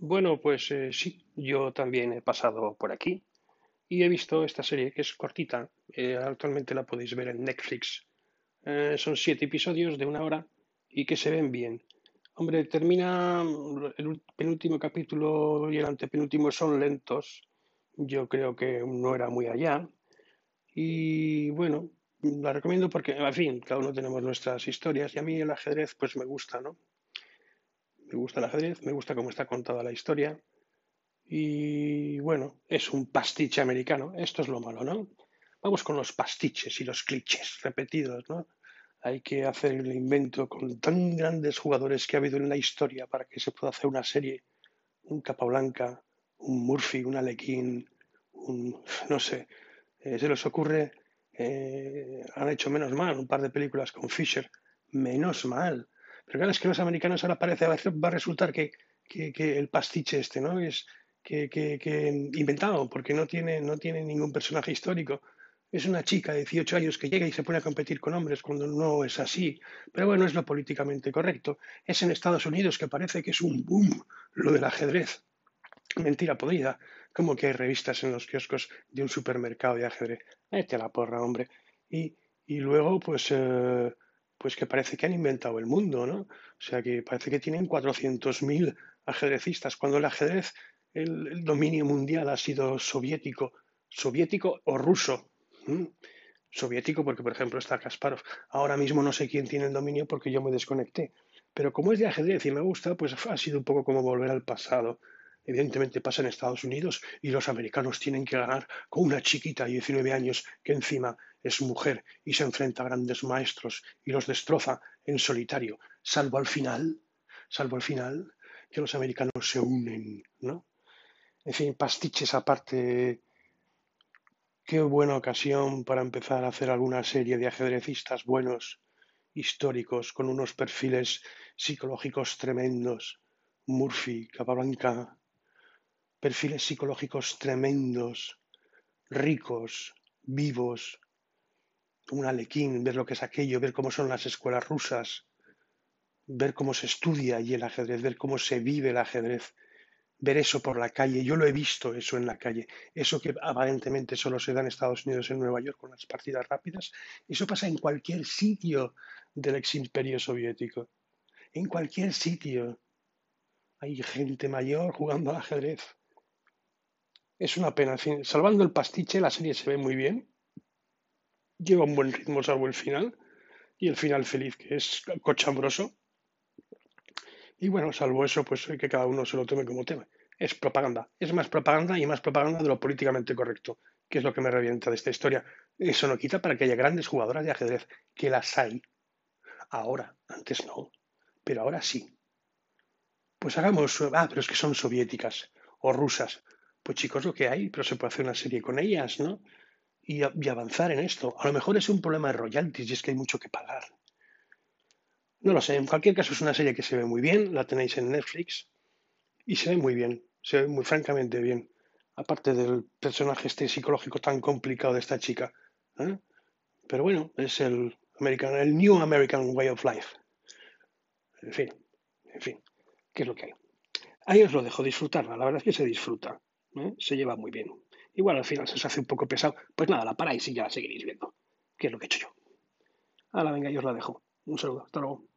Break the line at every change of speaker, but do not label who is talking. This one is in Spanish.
Bueno, pues eh, sí, yo también he pasado por aquí y he visto esta serie que es cortita. eh, actualmente la podéis ver en Netflix. Eh, son siete episodios de una hora y que se ven bien. Hombre, termina el penúltimo capítulo y el antepenúltimo son lentos. Yo creo que no era muy allá. Y bueno, la recomiendo porque, en fin, cada uno tenemos nuestras historias y a mí el ajedrez pues me gusta, ¿no? Me gusta el ajedrez, me gusta cómo está contada la historia. Y bueno, es un pastiche americano. Esto es lo malo, ¿no? Vamos con los pastiches y los clichés repetidos, ¿no? Hay que hacer el invento con tan grandes jugadores que ha habido en la historia para que se pueda hacer una serie. Un Capablanca, un Murphy, un Alekhine, un... no sé. Eh, se les ocurre... eh, han hecho menos mal un par de películas con Fisher. Menos mal. Pero claro, es que los americanos ahora parece, va a resultar que, que- el pastiche este, ¿no? Es que, que- que inventado, porque no tiene, no tiene ningún personaje histórico. Es una chica de 18 años que llega y se pone a competir con hombres cuando no es así. Pero bueno, es lo políticamente correcto. Es en Estados Unidos que parece que es un boom lo del ajedrez. Mentira podrida. Como que hay revistas en los kioscos de un supermercado de ajedrez. Vete a la porra, hombre. Y, y luego, pues, eh, pues que parece que han inventado el mundo, ¿no? O sea, que parece que tienen 400.000 ajedrecistas, cuando el ajedrez, el, dominio mundial ha sido soviético, soviético o ruso. Soviético porque, por ejemplo, está Kasparov. Ahora mismo no sé quién tiene el dominio porque yo me desconecté. Pero como es de ajedrez y me gusta, pues ha sido un poco como volver al pasado. Evidentemente pasa en Estados Unidos y los americanos tienen que ganar con una chiquita de 19 años que encima es mujer y se enfrenta a grandes maestros y los destroza en solitario, salvo al final, salvo al final, que los americanos se unen, ¿no? En fin, pastiches aparte, qué buena ocasión para empezar a hacer alguna serie de ajedrecistas buenos, históricos, con unos perfiles psicológicos tremendos. Murphy, Capablanca, perfiles psicológicos tremendos, ricos, vivos, un Alekhine, ver lo que es aquello, ver cómo son las escuelas rusas, ver cómo se estudia allí el ajedrez, ver cómo se vive el ajedrez, ver eso por la calle. Yo lo he visto eso en la calle. Eso que aparentemente solo se da en Estados Unidos, en Nueva York, con las partidas rápidas, eso pasa en cualquier sitio del ex imperio soviético. En cualquier sitio hay gente mayor jugando al ajedrez. Es una pena. En fin, salvando el pastiche, la serie se ve muy bien. Lleva un buen ritmo salvo el final. Y el final feliz, que es cochambroso. Y bueno, salvo eso, pues que cada uno se lo tome como tema. Es propaganda. Es más propaganda y más propaganda de lo políticamente correcto, que es lo que me revienta de esta historia. Eso no quita para que haya grandes jugadoras de ajedrez, que las hay. Ahora, antes no, pero ahora sí. Pues hagamos, ah, pero es que son soviéticas o rusas. Pues chicos, lo que hay, pero se puede hacer una serie con ellas, ¿no? Y, avanzar en esto. A lo mejor es un problema de royalties y es que hay mucho que pagar. No lo sé, en cualquier caso es una serie que se ve muy bien, la tenéis en Netflix y se ve muy bien, se ve muy francamente bien. Aparte del personaje este psicológico tan complicado de esta chica. ¿eh? Pero bueno, es el American, el New American Way of Life. En fin, en fin, ¿qué es lo que hay? Ahí os lo dejo, disfrutarla. La verdad es que se disfruta, ¿eh? se lleva muy bien. Igual al final se os hace un poco pesado. Pues nada, la paráis y ya la seguiréis viendo. ¿Qué es lo que he hecho yo? Ahora venga, yo os la dejo. Un saludo, hasta luego.